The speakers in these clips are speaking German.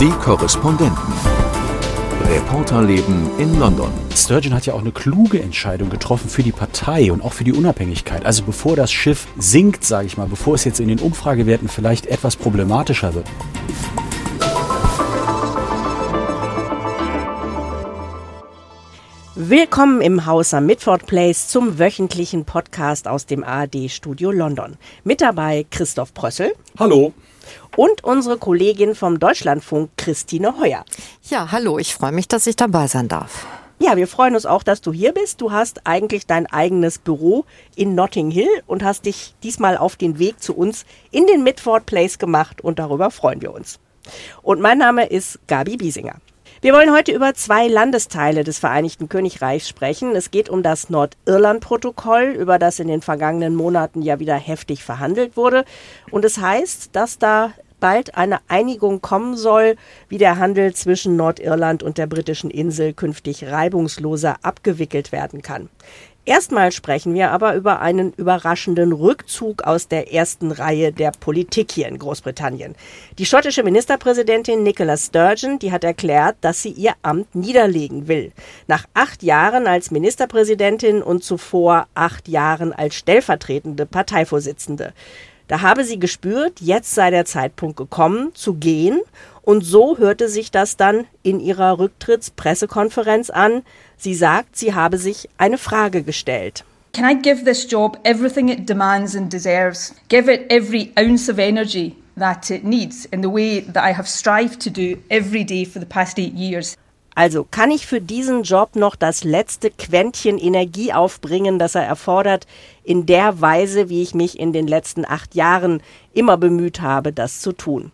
Die Korrespondenten. Reporterleben in London. Sturgeon hat ja auch eine kluge Entscheidung getroffen für die Partei und auch für die Unabhängigkeit. Also bevor das Schiff sinkt, sage ich mal, bevor es jetzt in den Umfragewerten vielleicht etwas problematischer wird. Willkommen im Haus am Midford Place zum wöchentlichen Podcast aus dem ARD-Studio London. Mit dabei Christoph Prössel. Hallo. Und unsere Kollegin vom Deutschlandfunk, Christine Heuer. Ja, hallo, ich freue mich, dass ich dabei sein darf. Ja, wir freuen uns auch, dass du hier bist. Du hast eigentlich dein eigenes Büro in Notting Hill und hast dich diesmal auf den Weg zu uns in den Midford Place gemacht und darüber freuen wir uns. Und mein Name ist Gabi Biesinger. Wir wollen heute über zwei Landesteile des Vereinigten Königreichs sprechen. Es geht um das Nordirland-Protokoll, über das in den vergangenen Monaten ja wieder heftig verhandelt wurde. Und es heißt, dass da bald eine Einigung kommen soll, wie der Handel zwischen Nordirland und der britischen Insel künftig reibungsloser abgewickelt werden kann. Erstmal sprechen wir aber über einen überraschenden Rückzug aus der ersten Reihe der Politik hier in Großbritannien. Die schottische Ministerpräsidentin Nicola Sturgeon, die hat erklärt, dass sie ihr Amt niederlegen will. Nach acht Jahren als Ministerpräsidentin und zuvor acht Jahren als stellvertretende Parteivorsitzende. Da habe sie gespürt, jetzt sei der Zeitpunkt gekommen, zu gehen. Und so hörte sich das dann in ihrer Rücktrittspressekonferenz an. Sie sagt, sie habe sich eine Frage gestellt. Can I give this job everything it demands and deserves? Give it every ounce of energy that it needs in the way that I have strived to do every day for the past eight years. Also kann ich für diesen Job noch das letzte Quäntchen Energie aufbringen, das er erfordert, in der Weise, wie ich mich in den letzten acht Jahren immer bemüht habe, das zu tun?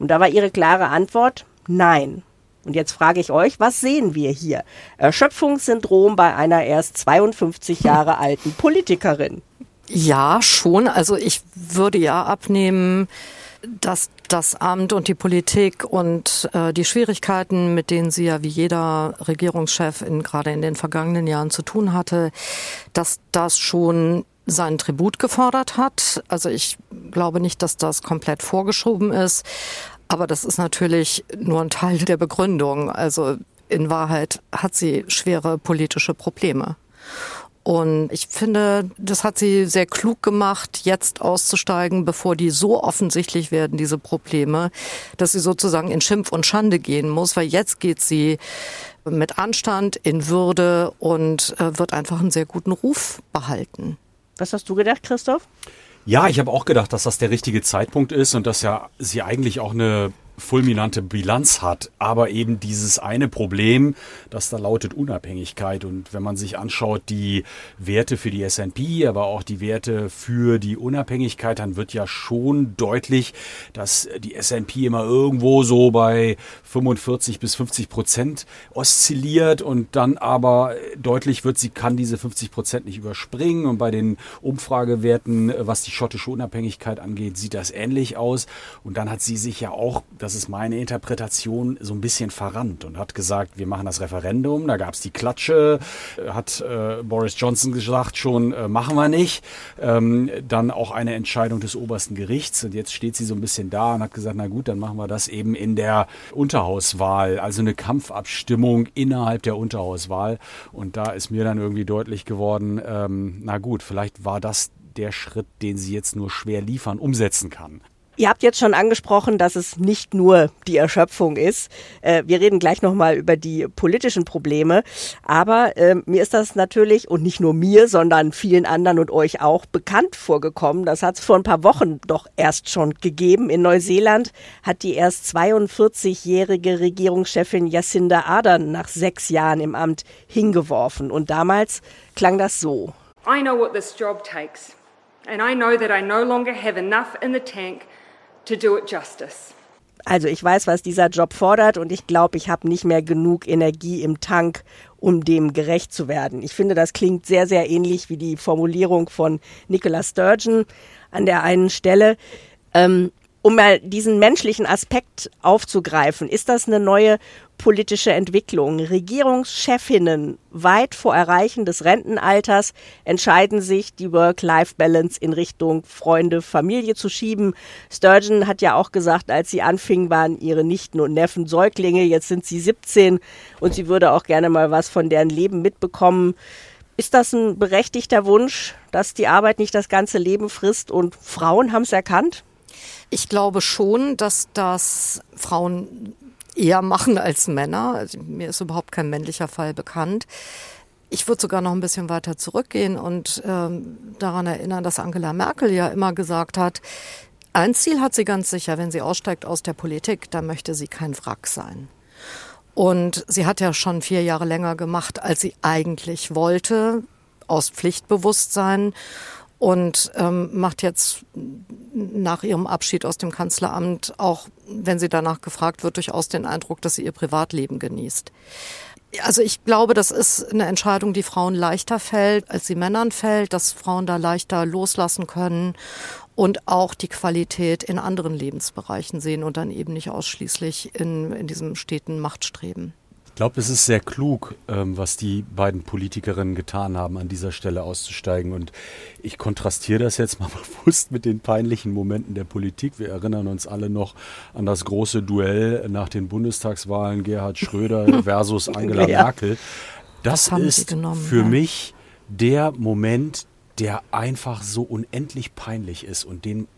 Und da war ihre klare Antwort, nein. Und jetzt frage ich euch, was sehen wir hier? Erschöpfungssyndrom bei einer erst 52 Jahre alten Politikerin. Ja, schon. Also ich würde ja abnehmen, dass das Amt und die Politik und äh, die Schwierigkeiten, mit denen sie ja wie jeder Regierungschef in, gerade in den vergangenen Jahren zu tun hatte, dass das schon seinen Tribut gefordert hat. Also ich glaube nicht, dass das komplett vorgeschoben ist. Aber das ist natürlich nur ein Teil der Begründung. Also in Wahrheit hat sie schwere politische Probleme. Und ich finde, das hat sie sehr klug gemacht, jetzt auszusteigen, bevor die so offensichtlich werden, diese Probleme, dass sie sozusagen in Schimpf und Schande gehen muss, weil jetzt geht sie mit Anstand, in Würde und äh, wird einfach einen sehr guten Ruf behalten. Was hast du gedacht, Christoph? Ja, ich habe auch gedacht, dass das der richtige Zeitpunkt ist und dass ja sie eigentlich auch eine fulminante Bilanz hat, aber eben dieses eine Problem, das da lautet Unabhängigkeit. Und wenn man sich anschaut, die Werte für die S&P, aber auch die Werte für die Unabhängigkeit, dann wird ja schon deutlich, dass die S&P immer irgendwo so bei 45 bis 50 Prozent oszilliert und dann aber deutlich wird, sie kann diese 50 Prozent nicht überspringen. Und bei den Umfragewerten, was die schottische Unabhängigkeit angeht, sieht das ähnlich aus. Und dann hat sie sich ja auch das das ist meine Interpretation, so ein bisschen verrannt und hat gesagt, wir machen das Referendum. Da gab es die Klatsche, äh, hat äh, Boris Johnson gesagt, schon äh, machen wir nicht. Ähm, dann auch eine Entscheidung des obersten Gerichts und jetzt steht sie so ein bisschen da und hat gesagt, na gut, dann machen wir das eben in der Unterhauswahl, also eine Kampfabstimmung innerhalb der Unterhauswahl. Und da ist mir dann irgendwie deutlich geworden, ähm, na gut, vielleicht war das der Schritt, den sie jetzt nur schwer liefern, umsetzen kann. Ihr habt jetzt schon angesprochen, dass es nicht nur die Erschöpfung ist. Äh, wir reden gleich nochmal über die politischen Probleme. Aber äh, mir ist das natürlich, und nicht nur mir, sondern vielen anderen und euch auch, bekannt vorgekommen. Das hat es vor ein paar Wochen doch erst schon gegeben. In Neuseeland hat die erst 42-jährige Regierungschefin Jacinda Ardern nach sechs Jahren im Amt hingeworfen. Und damals klang das so. I know what this job takes. And I know that I no longer have enough in the tank to do it justice. Also ich weiß, was dieser Job fordert und ich glaube, ich habe nicht mehr genug Energie im Tank, um dem gerecht zu werden. Ich finde, das klingt sehr, sehr ähnlich wie die Formulierung von Nicola Sturgeon an der einen Stelle. Ähm, um mal diesen menschlichen Aspekt aufzugreifen, ist das eine neue politische Entwicklung? Regierungschefinnen weit vor Erreichen des Rentenalters entscheiden sich, die Work-Life-Balance in Richtung Freunde, Familie zu schieben. Sturgeon hat ja auch gesagt, als sie anfing, waren ihre Nichten und Neffen Säuglinge. Jetzt sind sie 17 und sie würde auch gerne mal was von deren Leben mitbekommen. Ist das ein berechtigter Wunsch, dass die Arbeit nicht das ganze Leben frisst und Frauen haben es erkannt? Ich glaube schon, dass das Frauen eher machen als Männer. Also mir ist überhaupt kein männlicher Fall bekannt. Ich würde sogar noch ein bisschen weiter zurückgehen und ähm, daran erinnern, dass Angela Merkel ja immer gesagt hat, ein Ziel hat sie ganz sicher, wenn sie aussteigt aus der Politik, dann möchte sie kein Wrack sein. Und sie hat ja schon vier Jahre länger gemacht, als sie eigentlich wollte, aus Pflichtbewusstsein und ähm, macht jetzt nach ihrem Abschied aus dem Kanzleramt auch, wenn sie danach gefragt wird, durchaus den Eindruck, dass sie ihr Privatleben genießt. Also ich glaube, das ist eine Entscheidung, die Frauen leichter fällt, als sie Männern fällt, dass Frauen da leichter loslassen können und auch die Qualität in anderen Lebensbereichen sehen und dann eben nicht ausschließlich in, in diesem steten Machtstreben. Ich glaube, es ist sehr klug, ähm, was die beiden Politikerinnen getan haben, an dieser Stelle auszusteigen. Und ich kontrastiere das jetzt mal bewusst mit den peinlichen Momenten der Politik. Wir erinnern uns alle noch an das große Duell nach den Bundestagswahlen Gerhard Schröder versus Angela ja. Merkel. Das, das ist genommen, für ja. mich der Moment, der einfach so unendlich peinlich ist und den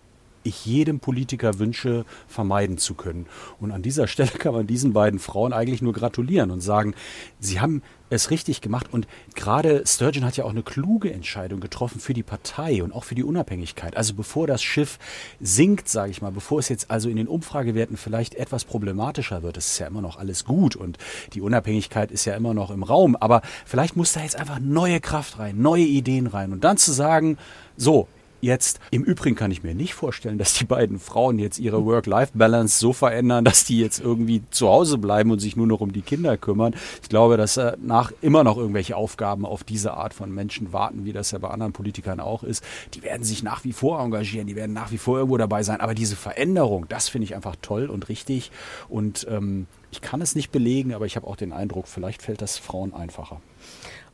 ich jedem Politiker wünsche, vermeiden zu können. Und an dieser Stelle kann man diesen beiden Frauen eigentlich nur gratulieren und sagen, sie haben es richtig gemacht. Und gerade Sturgeon hat ja auch eine kluge Entscheidung getroffen für die Partei und auch für die Unabhängigkeit. Also bevor das Schiff sinkt, sage ich mal, bevor es jetzt also in den Umfragewerten vielleicht etwas problematischer wird, es ist ja immer noch alles gut und die Unabhängigkeit ist ja immer noch im Raum. Aber vielleicht muss da jetzt einfach neue Kraft rein, neue Ideen rein. Und dann zu sagen, so, jetzt. Im Übrigen kann ich mir nicht vorstellen, dass die beiden Frauen jetzt ihre Work-Life-Balance so verändern, dass die jetzt irgendwie zu Hause bleiben und sich nur noch um die Kinder kümmern. Ich glaube, dass äh, nach immer noch irgendwelche Aufgaben auf diese Art von Menschen warten, wie das ja bei anderen Politikern auch ist. Die werden sich nach wie vor engagieren, die werden nach wie vor irgendwo dabei sein. Aber diese Veränderung, das finde ich einfach toll und richtig. Und ähm, ich kann es nicht belegen, aber ich habe auch den Eindruck, vielleicht fällt das Frauen einfacher.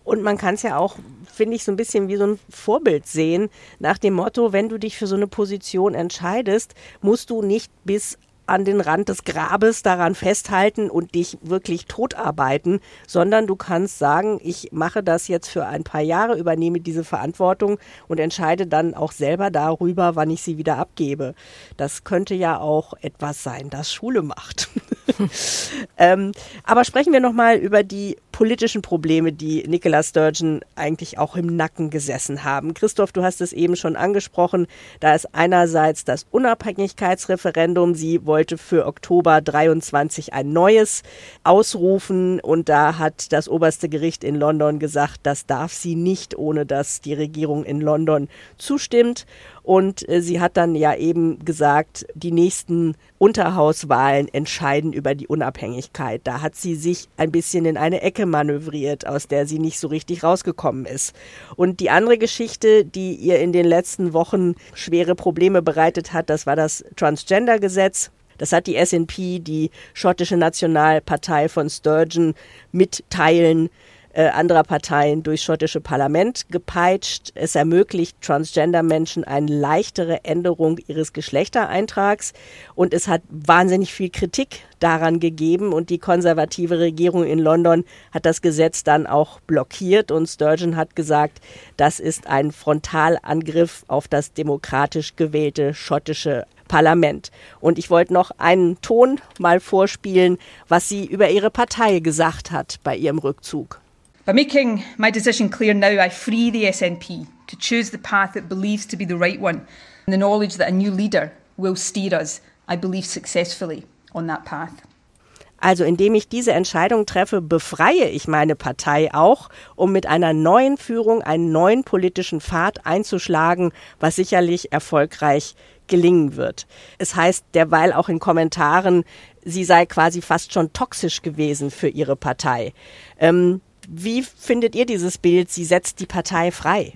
Und man kann es ja auch, finde ich, so ein bisschen wie so ein Vorbild sehen, nach dem Motto, wenn du dich für so eine Position entscheidest, musst du nicht bis an den Rand des Grabes daran festhalten und dich wirklich totarbeiten, sondern du kannst sagen, ich mache das jetzt für ein paar Jahre, übernehme diese Verantwortung und entscheide dann auch selber darüber, wann ich sie wieder abgebe. Das könnte ja auch etwas sein, das Schule macht. ähm, aber sprechen wir nochmal über die politischen Probleme, die Nicola Sturgeon eigentlich auch im Nacken gesessen haben. Christoph, du hast es eben schon angesprochen. Da ist einerseits das Unabhängigkeitsreferendum. Sie wollte für Oktober 23 ein neues ausrufen und da hat das oberste Gericht in London gesagt, das darf sie nicht, ohne dass die Regierung in London zustimmt. Und äh, sie hat dann ja eben gesagt, die nächsten Unterhauswahlen entscheiden über die Unabhängigkeit. Da hat sie sich ein bisschen in eine Ecke manövriert, aus der sie nicht so richtig rausgekommen ist. Und die andere Geschichte, die ihr in den letzten Wochen schwere Probleme bereitet hat, das war das Transgender-Gesetz. Das hat die SNP, die schottische Nationalpartei von Sturgeon, mit Teilen äh, anderer Parteien durchs schottische Parlament gepeitscht. Es ermöglicht Transgender-Menschen eine leichtere Änderung ihres Geschlechtereintrags und es hat wahnsinnig viel Kritik daran gegeben und die konservative Regierung in London hat das Gesetz dann auch blockiert und Sturgeon hat gesagt, das ist ein Frontalangriff auf das demokratisch gewählte schottische Parlament. Und ich wollte noch einen Ton mal vorspielen, was sie über ihre Partei gesagt hat bei ihrem Rückzug. By making my decision clear now, I free the SNP to choose the path it believes to be the right one, in the knowledge that a new leader will steer us, I believe, successfully on that path. Also indem ich diese Entscheidung treffe, befreie ich meine Partei auch, um mit einer neuen Führung einen neuen politischen Pfad einzuschlagen, was sicherlich erfolgreich gelingen wird. Es heißt derweil auch in Kommentaren, sie sei quasi fast schon toxisch gewesen für ihre Partei. Ähm, wie findet ihr dieses Bild? Sie setzt die Partei frei.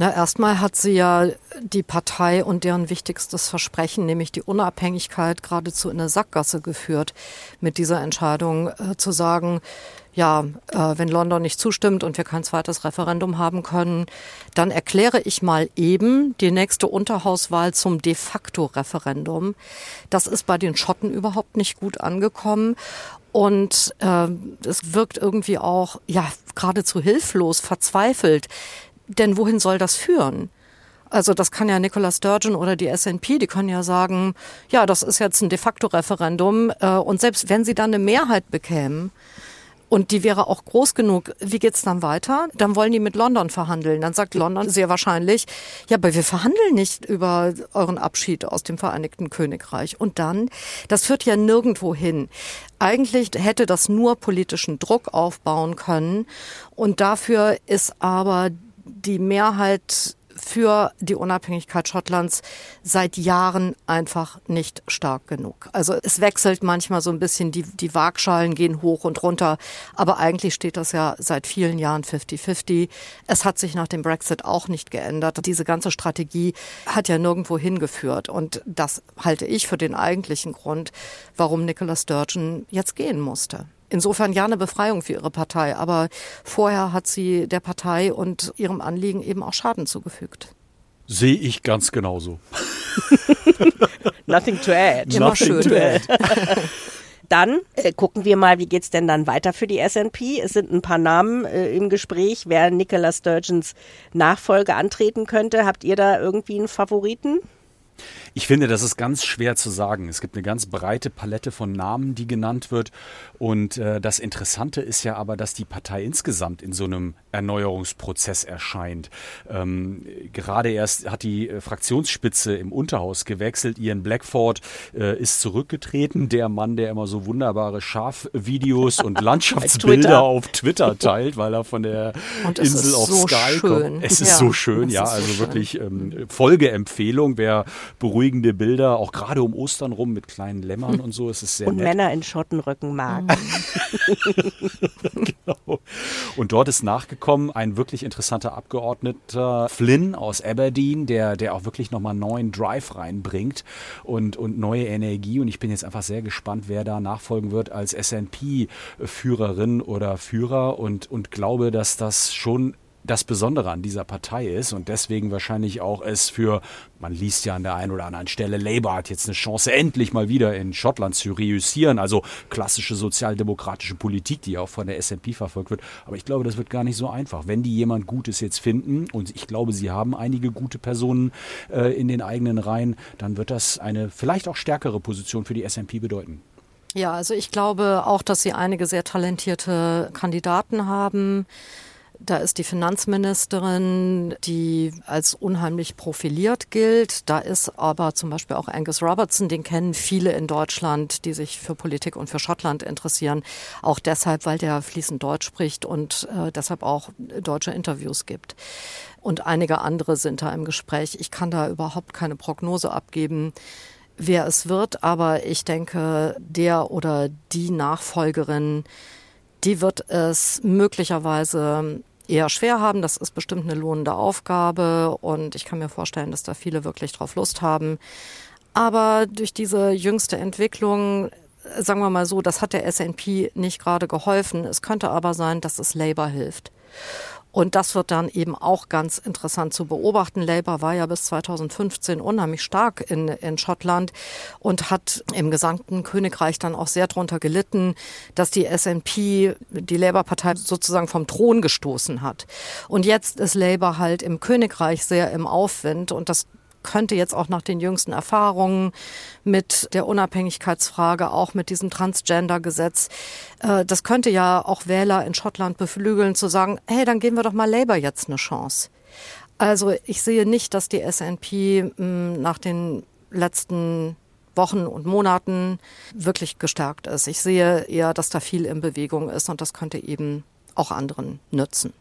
Na, erstmal hat sie ja die Partei und deren wichtigstes Versprechen, nämlich die Unabhängigkeit, geradezu in eine Sackgasse geführt, mit dieser Entscheidung äh, zu sagen, ja, äh, wenn London nicht zustimmt und wir kein zweites Referendum haben können, dann erkläre ich mal eben die nächste Unterhauswahl zum de facto Referendum. Das ist bei den Schotten überhaupt nicht gut angekommen. Und äh, es wirkt irgendwie auch ja geradezu hilflos, verzweifelt, denn wohin soll das führen? Also das kann ja Nicola Sturgeon oder die SNP, die können ja sagen, ja, das ist jetzt ein de facto Referendum äh, und selbst wenn sie dann eine Mehrheit bekämen, und die wäre auch groß genug. Wie geht's dann weiter? Dann wollen die mit London verhandeln. Dann sagt London sehr wahrscheinlich, ja, aber wir verhandeln nicht über euren Abschied aus dem Vereinigten Königreich. Und dann, das führt ja nirgendwo hin. Eigentlich hätte das nur politischen Druck aufbauen können. Und dafür ist aber die Mehrheit für die Unabhängigkeit Schottlands seit Jahren einfach nicht stark genug. Also es wechselt manchmal so ein bisschen, die, die Waagschalen gehen hoch und runter, aber eigentlich steht das ja seit vielen Jahren 50-50. Es hat sich nach dem Brexit auch nicht geändert. Diese ganze Strategie hat ja nirgendwo hingeführt und das halte ich für den eigentlichen Grund, warum Nicola Sturgeon jetzt gehen musste. Insofern ja eine Befreiung für ihre Partei, aber vorher hat sie der Partei und ihrem Anliegen eben auch Schaden zugefügt. Sehe ich ganz genauso. Nothing to add. Immer schön. To add. Dann äh, gucken wir mal, wie geht's denn dann weiter für die SNP. Es sind ein paar Namen äh, im Gespräch, wer Nicola Sturgeons Nachfolge antreten könnte. Habt ihr da irgendwie einen Favoriten? Ich finde, das ist ganz schwer zu sagen. Es gibt eine ganz breite Palette von Namen, die genannt wird. Und äh, das Interessante ist ja aber, dass die Partei insgesamt in so einem Erneuerungsprozess erscheint. Ähm, gerade erst hat die äh, Fraktionsspitze im Unterhaus gewechselt. Ian Blackford äh, ist zurückgetreten. Der Mann, der immer so wunderbare Schafvideos und Landschaftsbilder Twitter. auf Twitter teilt, weil er von der Insel auf so Sky schön. kommt. Es ist ja, so schön, ja. Also so wirklich ähm, Folgeempfehlung, wer beruhigende Bilder, auch gerade um Ostern rum mit kleinen Lämmern und so. Es ist sehr und nett. Männer in Schottenrücken mag. genau. Und dort ist nachgekommen ein wirklich interessanter Abgeordneter Flynn aus Aberdeen, der, der auch wirklich nochmal neuen Drive reinbringt und, und neue Energie. Und ich bin jetzt einfach sehr gespannt, wer da nachfolgen wird als SNP-Führerin oder Führer und, und glaube, dass das schon das Besondere an dieser Partei ist und deswegen wahrscheinlich auch es für, man liest ja an der einen oder anderen Stelle, Labour hat jetzt eine Chance, endlich mal wieder in Schottland zu reüssieren, also klassische sozialdemokratische Politik, die auch von der SNP verfolgt wird. Aber ich glaube, das wird gar nicht so einfach. Wenn die jemand Gutes jetzt finden, und ich glaube, sie haben einige gute Personen äh, in den eigenen Reihen, dann wird das eine vielleicht auch stärkere Position für die SNP bedeuten. Ja, also ich glaube auch, dass sie einige sehr talentierte Kandidaten haben. Da ist die Finanzministerin, die als unheimlich profiliert gilt. Da ist aber zum Beispiel auch Angus Robertson, den kennen viele in Deutschland, die sich für Politik und für Schottland interessieren. Auch deshalb, weil der fließend Deutsch spricht und äh, deshalb auch deutsche Interviews gibt. Und einige andere sind da im Gespräch. Ich kann da überhaupt keine Prognose abgeben wer es wird, aber ich denke, der oder die Nachfolgerin, die wird es möglicherweise eher schwer haben. Das ist bestimmt eine lohnende Aufgabe und ich kann mir vorstellen, dass da viele wirklich drauf Lust haben. Aber durch diese jüngste Entwicklung, sagen wir mal so, das hat der SNP nicht gerade geholfen. Es könnte aber sein, dass es Labour hilft. Und das wird dann eben auch ganz interessant zu beobachten. Labour war ja bis 2015 unheimlich stark in, in Schottland und hat im gesamten Königreich dann auch sehr darunter gelitten, dass die SNP die Labour-Partei sozusagen vom Thron gestoßen hat. Und jetzt ist Labour halt im Königreich sehr im Aufwind und das könnte jetzt auch nach den jüngsten Erfahrungen mit der Unabhängigkeitsfrage, auch mit diesem Transgender-Gesetz, äh, das könnte ja auch Wähler in Schottland beflügeln, zu sagen, hey, dann geben wir doch mal Labour jetzt eine Chance. Also ich sehe nicht, dass die SNP hm, nach den letzten Wochen und Monaten wirklich gestärkt ist. Ich sehe eher, dass da viel in Bewegung ist und das könnte eben auch anderen nützen.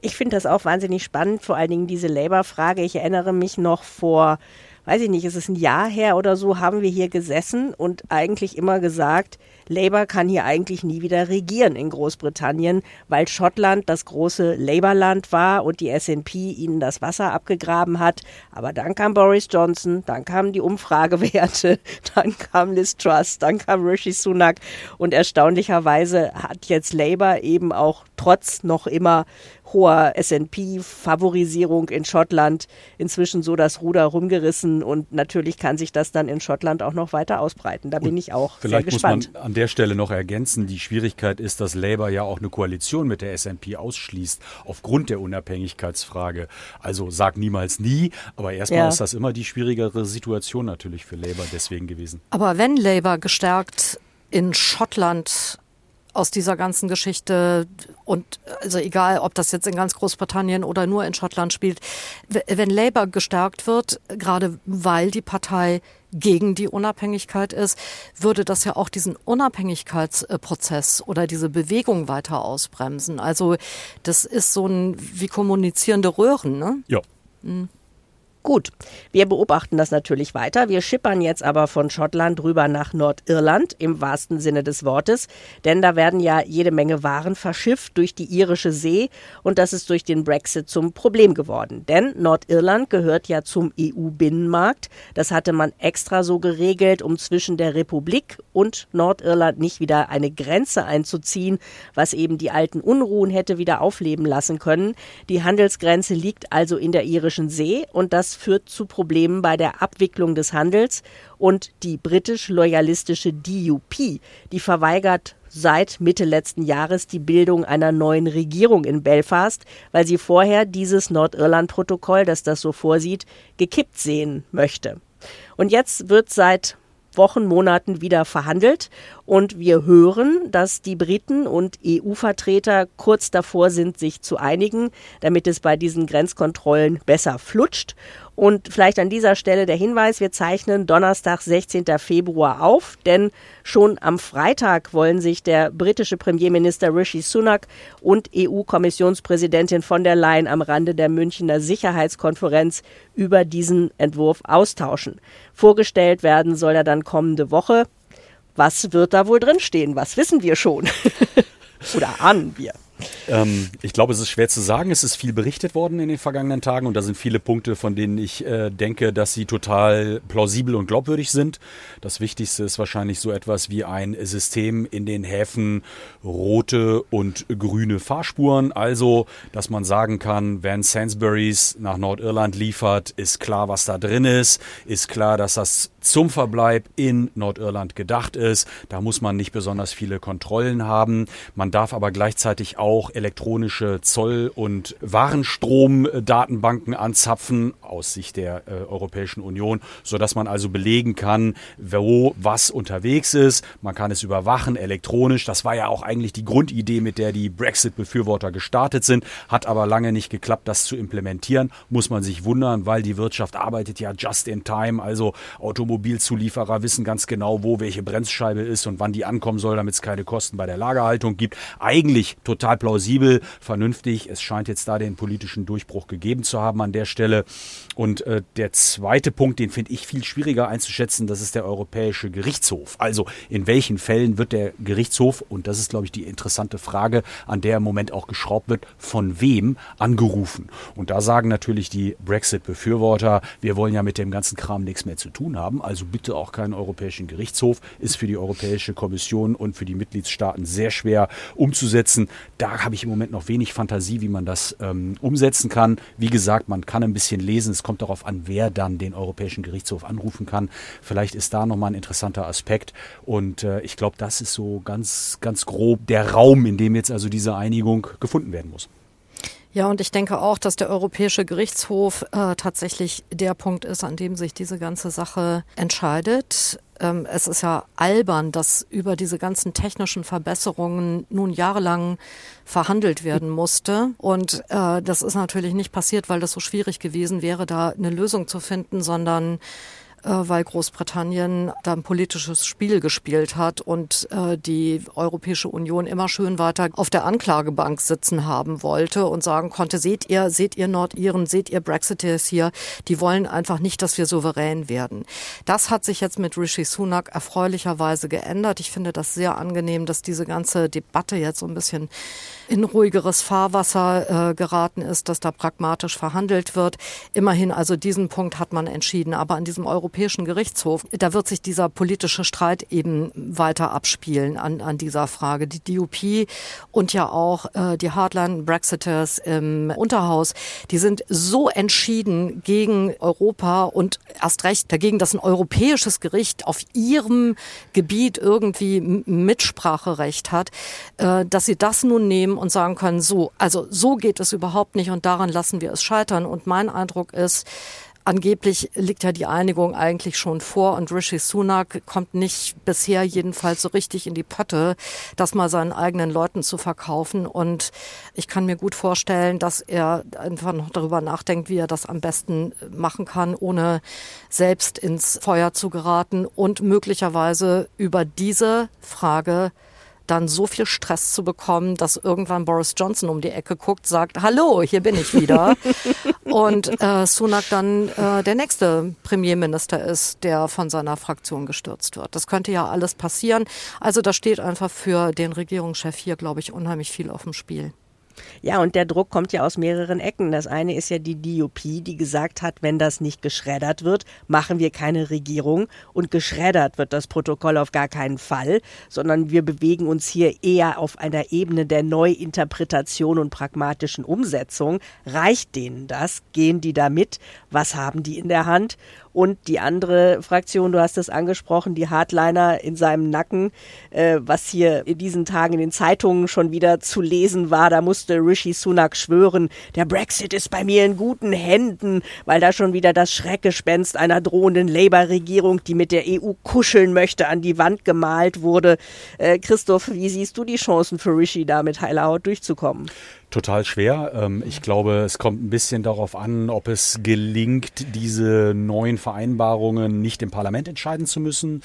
Ich finde das auch wahnsinnig spannend, vor allen Dingen diese Labour-Frage. Ich erinnere mich noch vor weiß ich nicht, es ist ein Jahr her oder so, haben wir hier gesessen und eigentlich immer gesagt, Labour kann hier eigentlich nie wieder regieren in Großbritannien, weil Schottland das große Labour-Land war und die SNP ihnen das Wasser abgegraben hat. Aber dann kam Boris Johnson, dann kamen die Umfragewerte, dann kam Liz Truss, dann kam Rishi Sunak und erstaunlicherweise hat jetzt Labour eben auch trotz noch immer hoher S&P-Favorisierung in Schottland inzwischen so das Ruder rumgerissen und natürlich kann sich das dann in Schottland auch noch weiter ausbreiten. Da und bin ich auch sehr gespannt. Vielleicht muss man an der Stelle noch ergänzen, die Schwierigkeit ist, dass Labour ja auch eine Koalition mit der S&P ausschließt aufgrund der Unabhängigkeitsfrage. Also sag niemals nie, aber erstmal ja. ist das immer die schwierigere Situation natürlich für Labour deswegen gewesen. Aber wenn Labour gestärkt in Schottland aus dieser ganzen Geschichte und also egal, ob das jetzt in ganz Großbritannien oder nur in Schottland spielt, wenn Labour gestärkt wird, gerade weil die Partei gegen die Unabhängigkeit ist, würde das ja auch diesen Unabhängigkeitsprozess oder diese Bewegung weiter ausbremsen. Also das ist so ein wie kommunizierende Röhren, ne? Ja. Mhm. Gut, wir beobachten das natürlich weiter. Wir schippern jetzt aber von Schottland rüber nach Nordirland im wahrsten Sinne des Wortes, denn da werden ja jede Menge Waren verschifft durch die irische See und das ist durch den Brexit zum Problem geworden. Denn Nordirland gehört ja zum EU-Binnenmarkt. Das hatte man extra so geregelt, um zwischen der Republik und Nordirland nicht wieder eine Grenze einzuziehen, was eben die alten Unruhen hätte wieder aufleben lassen können. Die Handelsgrenze liegt also in der irischen See und das führt zu Problemen bei der Abwicklung des Handels und die britisch-loyalistische DUP, die verweigert seit Mitte letzten Jahres die Bildung einer neuen Regierung in Belfast, weil sie vorher dieses Nordirland-Protokoll, das das so vorsieht, gekippt sehen möchte. Und jetzt wird seit Wochen, Monaten wieder verhandelt und wir hören, dass die Briten und EU-Vertreter kurz davor sind, sich zu einigen, damit es bei diesen Grenzkontrollen besser flutscht. Und vielleicht an dieser Stelle der Hinweis, wir zeichnen Donnerstag, 16. Februar auf, denn schon am Freitag wollen sich der britische Premierminister Rishi Sunak und EU-Kommissionspräsidentin von der Leyen am Rande der Münchner Sicherheitskonferenz über diesen Entwurf austauschen. Vorgestellt werden soll er dann kommende Woche. Was wird da wohl drinstehen? Was wissen wir schon? Oder ahnen wir? Ähm, ich glaube, es ist schwer zu sagen. Es ist viel berichtet worden in den vergangenen Tagen und da sind viele Punkte, von denen ich äh, denke, dass sie total plausibel und glaubwürdig sind. Das Wichtigste ist wahrscheinlich so etwas wie ein System in den Häfen rote und grüne Fahrspuren. Also, dass man sagen kann, wenn Sainsbury's nach Nordirland liefert, ist klar, was da drin ist, ist klar, dass das zum Verbleib in Nordirland gedacht ist. Da muss man nicht besonders viele Kontrollen haben. Man darf aber gleichzeitig auch elektronische Zoll- und Warenstromdatenbanken anzapfen aus Sicht der äh, Europäischen Union, so dass man also belegen kann, wo was unterwegs ist. Man kann es überwachen elektronisch. Das war ja auch eigentlich die Grundidee, mit der die Brexit-Befürworter gestartet sind, hat aber lange nicht geklappt, das zu implementieren. Muss man sich wundern, weil die Wirtschaft arbeitet ja just in time, also Automobil Automobilzulieferer wissen ganz genau, wo welche Bremsscheibe ist und wann die ankommen soll, damit es keine Kosten bei der Lagerhaltung gibt. Eigentlich total plausibel, vernünftig. Es scheint jetzt da den politischen Durchbruch gegeben zu haben an der Stelle. Und äh, der zweite Punkt, den finde ich viel schwieriger einzuschätzen, das ist der Europäische Gerichtshof. Also in welchen Fällen wird der Gerichtshof, und das ist, glaube ich, die interessante Frage, an der im Moment auch geschraubt wird, von wem angerufen? Und da sagen natürlich die Brexit-Befürworter, wir wollen ja mit dem ganzen Kram nichts mehr zu tun haben also bitte auch keinen Europäischen Gerichtshof, ist für die Europäische Kommission und für die Mitgliedstaaten sehr schwer umzusetzen. Da habe ich im Moment noch wenig Fantasie, wie man das ähm, umsetzen kann. Wie gesagt, man kann ein bisschen lesen. Es kommt darauf an, wer dann den Europäischen Gerichtshof anrufen kann. Vielleicht ist da nochmal ein interessanter Aspekt. Und äh, ich glaube, das ist so ganz, ganz grob der Raum, in dem jetzt also diese Einigung gefunden werden muss. Ja, und ich denke auch, dass der Europäische Gerichtshof äh, tatsächlich der Punkt ist, an dem sich diese ganze Sache entscheidet. Ähm, es ist ja albern, dass über diese ganzen technischen Verbesserungen nun jahrelang verhandelt werden musste. Und äh, das ist natürlich nicht passiert, weil das so schwierig gewesen wäre, da eine Lösung zu finden, sondern weil Großbritannien da ein politisches Spiel gespielt hat und äh, die Europäische Union immer schön weiter auf der Anklagebank sitzen haben wollte und sagen konnte, seht ihr, seht ihr Nordiren, seht ihr Brexiteers hier, die wollen einfach nicht, dass wir souverän werden. Das hat sich jetzt mit Rishi Sunak erfreulicherweise geändert. Ich finde das sehr angenehm, dass diese ganze Debatte jetzt so ein bisschen in ruhigeres Fahrwasser äh, geraten ist, dass da pragmatisch verhandelt wird. Immerhin, also diesen Punkt hat man entschieden. Aber an diesem Europäischen Gerichtshof, da wird sich dieser politische Streit eben weiter abspielen an, an dieser Frage. Die DUP und ja auch äh, die Hardline Brexiters im Unterhaus, die sind so entschieden gegen Europa und erst recht dagegen, dass ein europäisches Gericht auf ihrem Gebiet irgendwie Mitspracherecht hat, äh, dass sie das nun nehmen und sagen können, so, also so geht es überhaupt nicht und daran lassen wir es scheitern. Und mein Eindruck ist, Angeblich liegt ja die Einigung eigentlich schon vor und Rishi Sunak kommt nicht bisher jedenfalls so richtig in die Pötte, das mal seinen eigenen Leuten zu verkaufen. Und ich kann mir gut vorstellen, dass er einfach noch darüber nachdenkt, wie er das am besten machen kann, ohne selbst ins Feuer zu geraten und möglicherweise über diese Frage dann so viel Stress zu bekommen, dass irgendwann Boris Johnson um die Ecke guckt, sagt, hallo, hier bin ich wieder. und äh, Sunak dann äh, der nächste Premierminister ist, der von seiner Fraktion gestürzt wird. Das könnte ja alles passieren. Also da steht einfach für den Regierungschef hier, glaube ich, unheimlich viel auf dem Spiel. Ja, und der Druck kommt ja aus mehreren Ecken. Das eine ist ja die DUP, die gesagt hat, wenn das nicht geschreddert wird, machen wir keine Regierung. Und geschreddert wird das Protokoll auf gar keinen Fall, sondern wir bewegen uns hier eher auf einer Ebene der Neuinterpretation und pragmatischen Umsetzung. Reicht denen das? Gehen die da mit? Was haben die in der Hand? Und die andere Fraktion, du hast es angesprochen, die Hardliner in seinem Nacken, äh, was hier in diesen Tagen in den Zeitungen schon wieder zu lesen war, da musste Rishi Sunak schwören, der Brexit ist bei mir in guten Händen, weil da schon wieder das Schreckgespenst einer drohenden Labour-Regierung, die mit der EU kuscheln möchte, an die Wand gemalt wurde. Äh, Christoph, wie siehst du die Chancen für Rishi, da mit heiler Haut durchzukommen? Total schwer. Ähm, ich glaube, es kommt ein bisschen darauf an, ob es gelingt, diese neuen Vereinbarungen nicht im Parlament entscheiden zu müssen.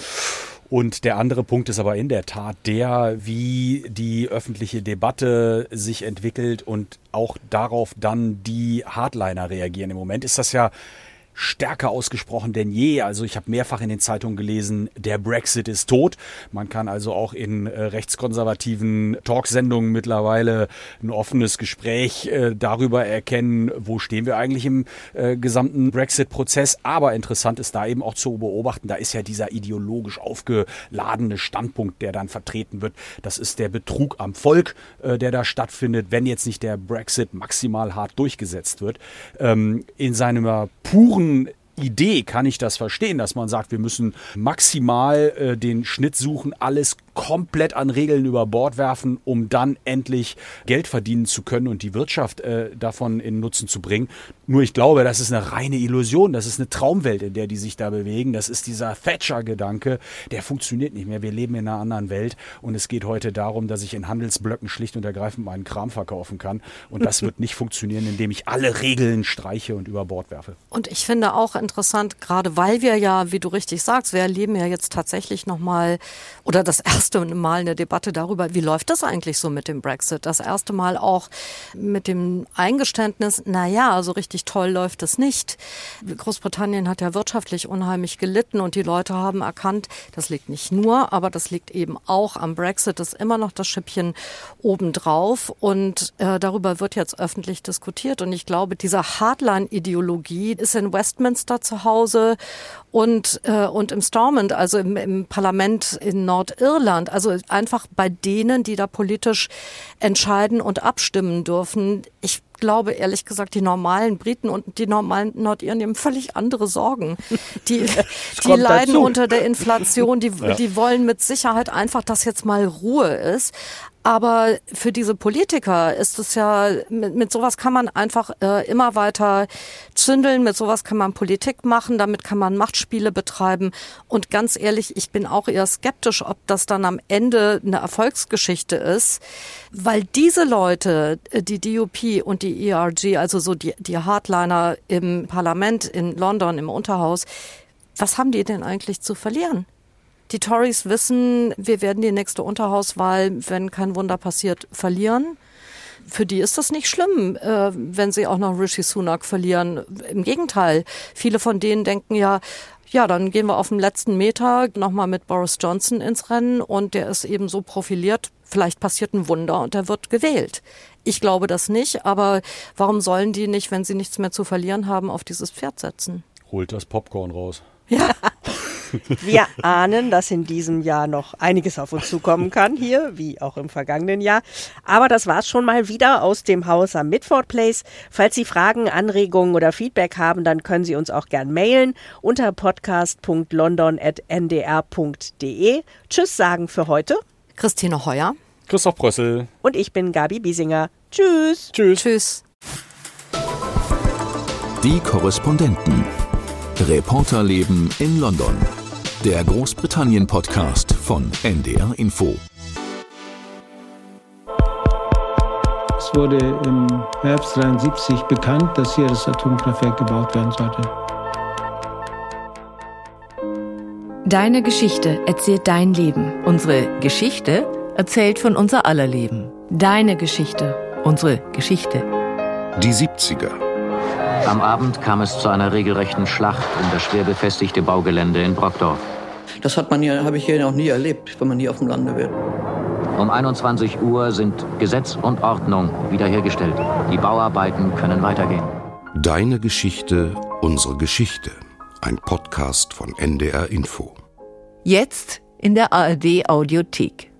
Und der andere Punkt ist aber in der Tat der, wie die öffentliche Debatte sich entwickelt und auch darauf dann die Hardliner reagieren. Im Moment ist das ja stärker ausgesprochen denn je. Also ich habe mehrfach in den Zeitungen gelesen, der Brexit ist tot. Man kann also auch in äh, rechtskonservativen Talksendungen mittlerweile ein offenes Gespräch äh, darüber erkennen, wo stehen wir eigentlich im äh, gesamten Brexit-Prozess. Aber interessant ist da eben auch zu beobachten, da ist ja dieser ideologisch aufgeladene Standpunkt, der dann vertreten wird. Das ist der Betrug am Volk, der da stattfindet, wenn jetzt nicht der Brexit maximal hart durchgesetzt wird. Ähm, in seiner puren puren Idee kann ich das verstehen, dass man sagt, wir müssen maximal äh, den Schnitt suchen, alles komplett an Regeln über Bord werfen, um dann endlich Geld verdienen zu können und die Wirtschaft äh, davon in Nutzen zu bringen. Nur ich glaube, das ist eine reine Illusion, das ist eine Traumwelt, in der die sich da bewegen. Das ist dieser Thatcher-Gedanke, der funktioniert nicht mehr. Wir leben in einer anderen Welt und es geht heute darum, dass ich in Handelsblöcken schlicht und ergreifend meinen Kram verkaufen kann. Und das wird nicht funktionieren, indem ich alle Regeln streiche und über Bord werfe. Und ich finde auch interessant, gerade weil wir ja, wie du richtig sagst, wir erleben ja jetzt tatsächlich nochmal oder das erste Mal eine Debatte darüber, wie läuft das eigentlich so mit dem Brexit? Das erste Mal auch mit dem Eingeständnis, na ja, so richtig toll läuft es nicht. Großbritannien hat ja wirtschaftlich unheimlich gelitten und die Leute haben erkannt, das liegt nicht nur, aber das liegt eben auch am Brexit, das ist immer noch das Schippchen obendrauf und äh, darüber wird jetzt öffentlich diskutiert und ich glaube, diese Hardline-Ideologie ist in Westminster zu Hause und, äh, und im Stormont, also im, im Parlament in Nordirland, also einfach bei denen, die da politisch entscheiden und abstimmen dürfen. Ich glaube ehrlich gesagt, die normalen Briten und die normalen Nordiren haben völlig andere Sorgen. Die, die leiden dazu. unter der Inflation, die, ja. die wollen mit Sicherheit einfach, dass jetzt mal Ruhe ist. Aber für diese Politiker ist es ja, mit, mit sowas kann man einfach äh, immer weiter zündeln, mit sowas kann man Politik machen, damit kann man Machtspiele betreiben. Und ganz ehrlich, ich bin auch eher skeptisch, ob das dann am Ende eine Erfolgsgeschichte ist, weil diese Leute, äh, die DUP und die ERG, also so die, die Hardliner im Parlament in London, im Unterhaus, was haben die denn eigentlich zu verlieren? Die Tories wissen, wir werden die nächste Unterhauswahl, wenn kein Wunder passiert, verlieren. Für die ist das nicht schlimm, äh, wenn sie auch noch Rishi Sunak verlieren. Im Gegenteil, viele von denen denken ja, ja, dann gehen wir auf dem letzten Meter nochmal mit Boris Johnson ins Rennen und der ist eben so profiliert, vielleicht passiert ein Wunder und er wird gewählt. Ich glaube das nicht, aber warum sollen die nicht, wenn sie nichts mehr zu verlieren haben, auf dieses Pferd setzen? Holt das Popcorn raus. Ja. Wir ahnen, dass in diesem Jahr noch einiges auf uns zukommen kann, hier, wie auch im vergangenen Jahr. Aber das war's schon mal wieder aus dem Haus am Midford Place. Falls Sie Fragen, Anregungen oder Feedback haben, dann können Sie uns auch gern mailen unter podcast.london.ndr.de. Tschüss sagen für heute. Christine Heuer. Christoph Brössel. Und ich bin Gabi Biesinger. Tschüss. Tschüss. Tschüss. Die Korrespondenten. Reporterleben in London. Der Großbritannien-Podcast von NDR Info. Es wurde im Herbst 73 bekannt, dass hier das Atomkraftwerk gebaut werden sollte. Deine Geschichte erzählt dein Leben. Unsere Geschichte erzählt von unser aller Leben. Deine Geschichte. Unsere Geschichte. Die 70er. Am Abend kam es zu einer regelrechten Schlacht um das schwer befestigte Baugelände in Brockdorf. Das hat man ja, habe ich hier noch nie erlebt, wenn man hier auf dem Lande wird. Um 21 Uhr sind Gesetz und Ordnung wiederhergestellt. Die Bauarbeiten können weitergehen. Deine Geschichte, unsere Geschichte. Ein Podcast von NDR Info. Jetzt in der ARD Audiothek.